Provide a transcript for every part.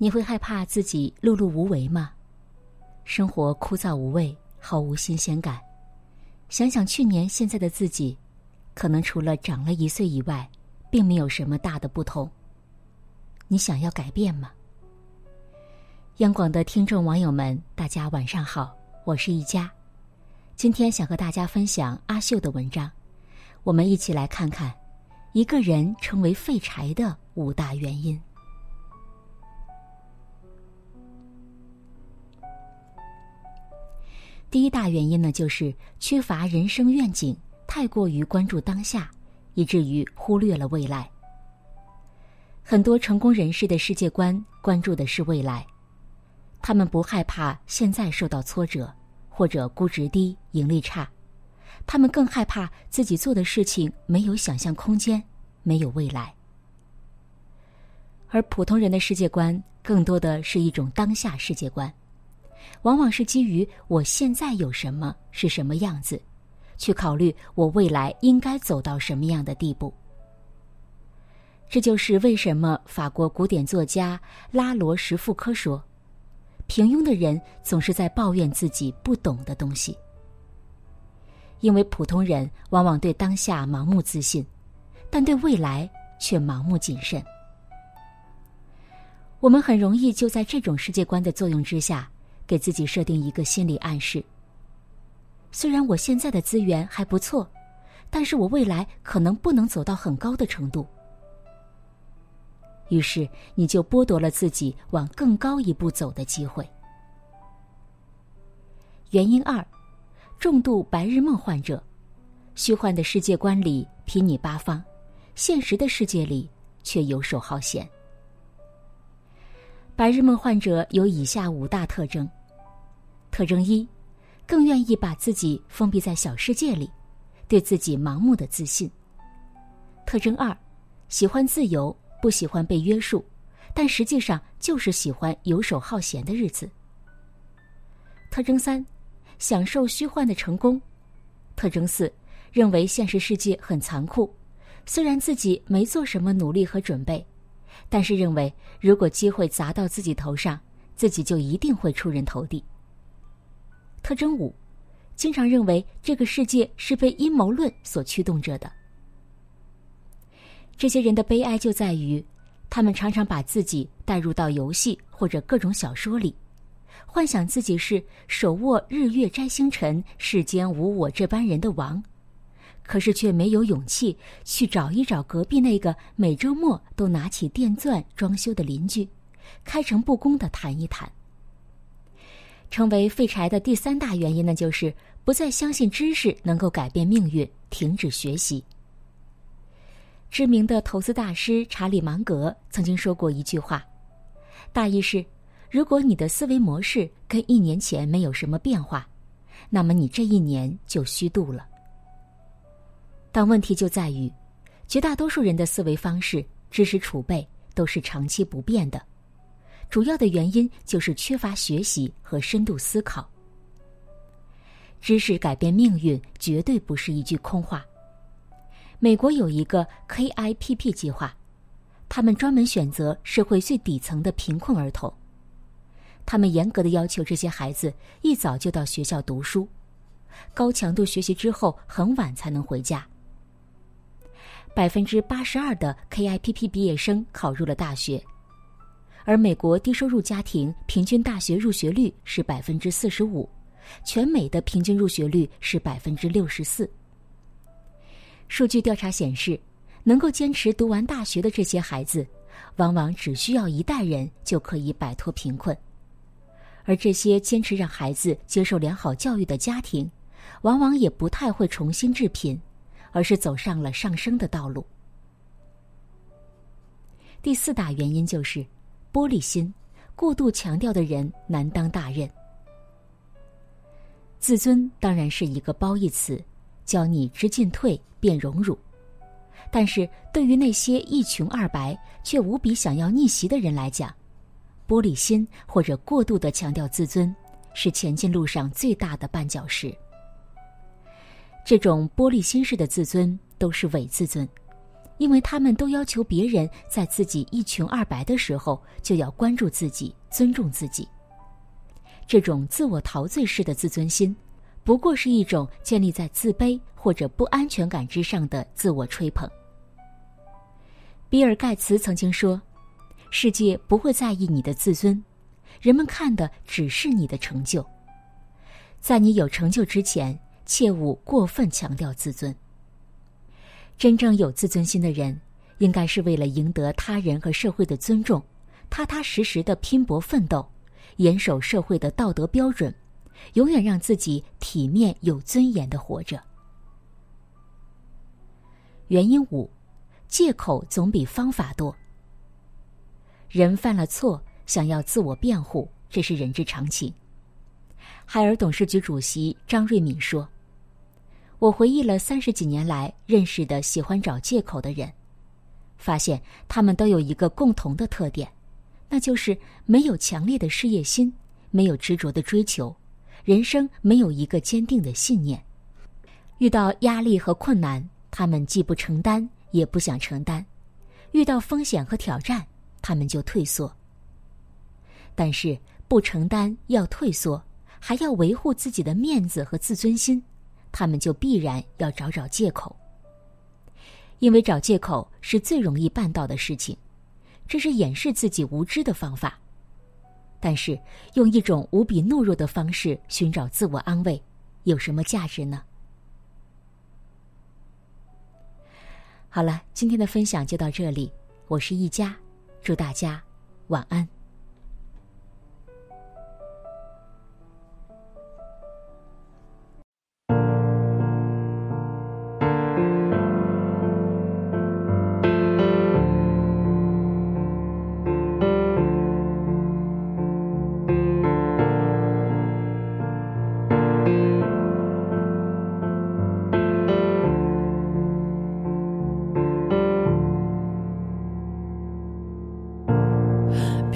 你会害怕自己碌碌无为吗？生活枯燥无味，毫无新鲜感。想想去年现在的自己，可能除了长了一岁以外，并没有什么大的不同。你想要改变吗？央广的听众网友们，大家晚上好，我是一佳。今天想和大家分享阿秀的文章，我们一起来看看一个人成为废柴的五大原因。第一大原因呢，就是缺乏人生愿景，太过于关注当下，以至于忽略了未来。很多成功人士的世界观关注的是未来，他们不害怕现在受到挫折，或者估值低、盈利差，他们更害怕自己做的事情没有想象空间，没有未来。而普通人的世界观更多的是一种当下世界观。往往是基于我现在有什么是什么样子，去考虑我未来应该走到什么样的地步。这就是为什么法国古典作家拉罗什富科说：“平庸的人总是在抱怨自己不懂的东西。”因为普通人往往对当下盲目自信，但对未来却盲目谨慎。我们很容易就在这种世界观的作用之下。给自己设定一个心理暗示。虽然我现在的资源还不错，但是我未来可能不能走到很高的程度。于是你就剥夺了自己往更高一步走的机会。原因二，重度白日梦患者，虚幻的世界观里睥睨八方，现实的世界里却游手好闲。白日梦患者有以下五大特征。特征一，更愿意把自己封闭在小世界里，对自己盲目的自信。特征二，喜欢自由，不喜欢被约束，但实际上就是喜欢游手好闲的日子。特征三，享受虚幻的成功。特征四，认为现实世界很残酷，虽然自己没做什么努力和准备，但是认为如果机会砸到自己头上，自己就一定会出人头地。特征五，经常认为这个世界是被阴谋论所驱动着的。这些人的悲哀就在于，他们常常把自己带入到游戏或者各种小说里，幻想自己是手握日月摘星辰、世间无我这般人的王，可是却没有勇气去找一找隔壁那个每周末都拿起电钻装修的邻居，开诚布公的谈一谈。成为废柴的第三大原因呢，就是不再相信知识能够改变命运，停止学习。知名的投资大师查理芒格曾经说过一句话，大意是：如果你的思维模式跟一年前没有什么变化，那么你这一年就虚度了。但问题就在于，绝大多数人的思维方式、知识储备都是长期不变的。主要的原因就是缺乏学习和深度思考。知识改变命运绝对不是一句空话。美国有一个 KIPP 计划，他们专门选择社会最底层的贫困儿童，他们严格的要求这些孩子一早就到学校读书，高强度学习之后很晚才能回家。百分之八十二的 KIPP 毕业生考入了大学。而美国低收入家庭平均大学入学率是百分之四十五，全美的平均入学率是百分之六十四。数据调查显示，能够坚持读完大学的这些孩子，往往只需要一代人就可以摆脱贫困，而这些坚持让孩子接受良好教育的家庭，往往也不太会重新致贫，而是走上了上升的道路。第四大原因就是。玻璃心，过度强调的人难当大任。自尊当然是一个褒义词，教你知进退，变荣辱。但是对于那些一穷二白却无比想要逆袭的人来讲，玻璃心或者过度的强调自尊，是前进路上最大的绊脚石。这种玻璃心式的自尊都是伪自尊，因为他们都要求别人在自己一穷二白的时候就要关注自己、尊重自己。这种自我陶醉式的自尊心，不过是一种建立在自卑或者不安全感之上的自我吹捧。比尔·盖茨曾经说：“世界不会在意你的自尊，人们看的只是你的成就。在你有成就之前，切勿过分强调自尊。”真正有自尊心的人，应该是为了赢得他人和社会的尊重，踏踏实实的拼搏奋斗，严守社会的道德标准，永远让自己体面有尊严的活着。原因五，借口总比方法多。人犯了错，想要自我辩护，这是人之常情。海尔董事局主席张瑞敏说。我回忆了三十几年来认识的喜欢找借口的人，发现他们都有一个共同的特点，那就是没有强烈的事业心，没有执着的追求，人生没有一个坚定的信念。遇到压力和困难，他们既不承担，也不想承担；遇到风险和挑战，他们就退缩。但是不承担要退缩，还要维护自己的面子和自尊心。他们就必然要找找借口，因为找借口是最容易办到的事情，这是掩饰自己无知的方法。但是，用一种无比懦弱的方式寻找自我安慰，有什么价值呢？好了，今天的分享就到这里，我是一佳，祝大家晚安。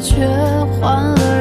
却换了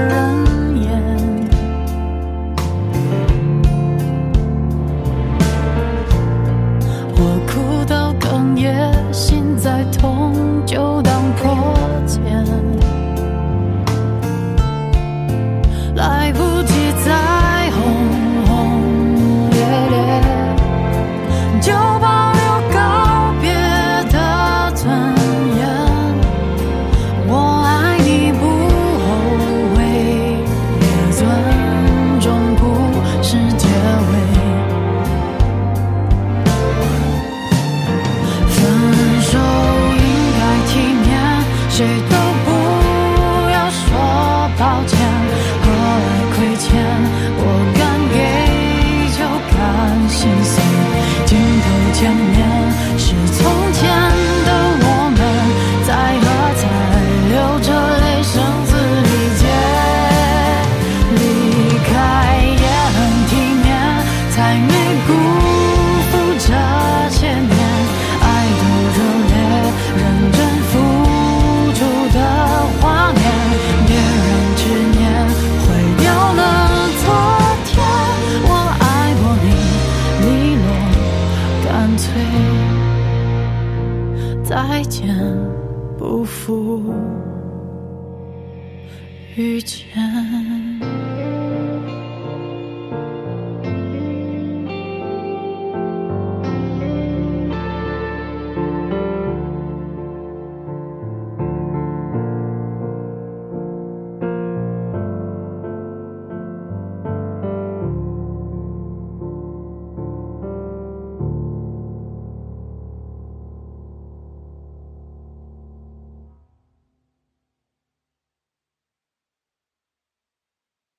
天不负。遇见。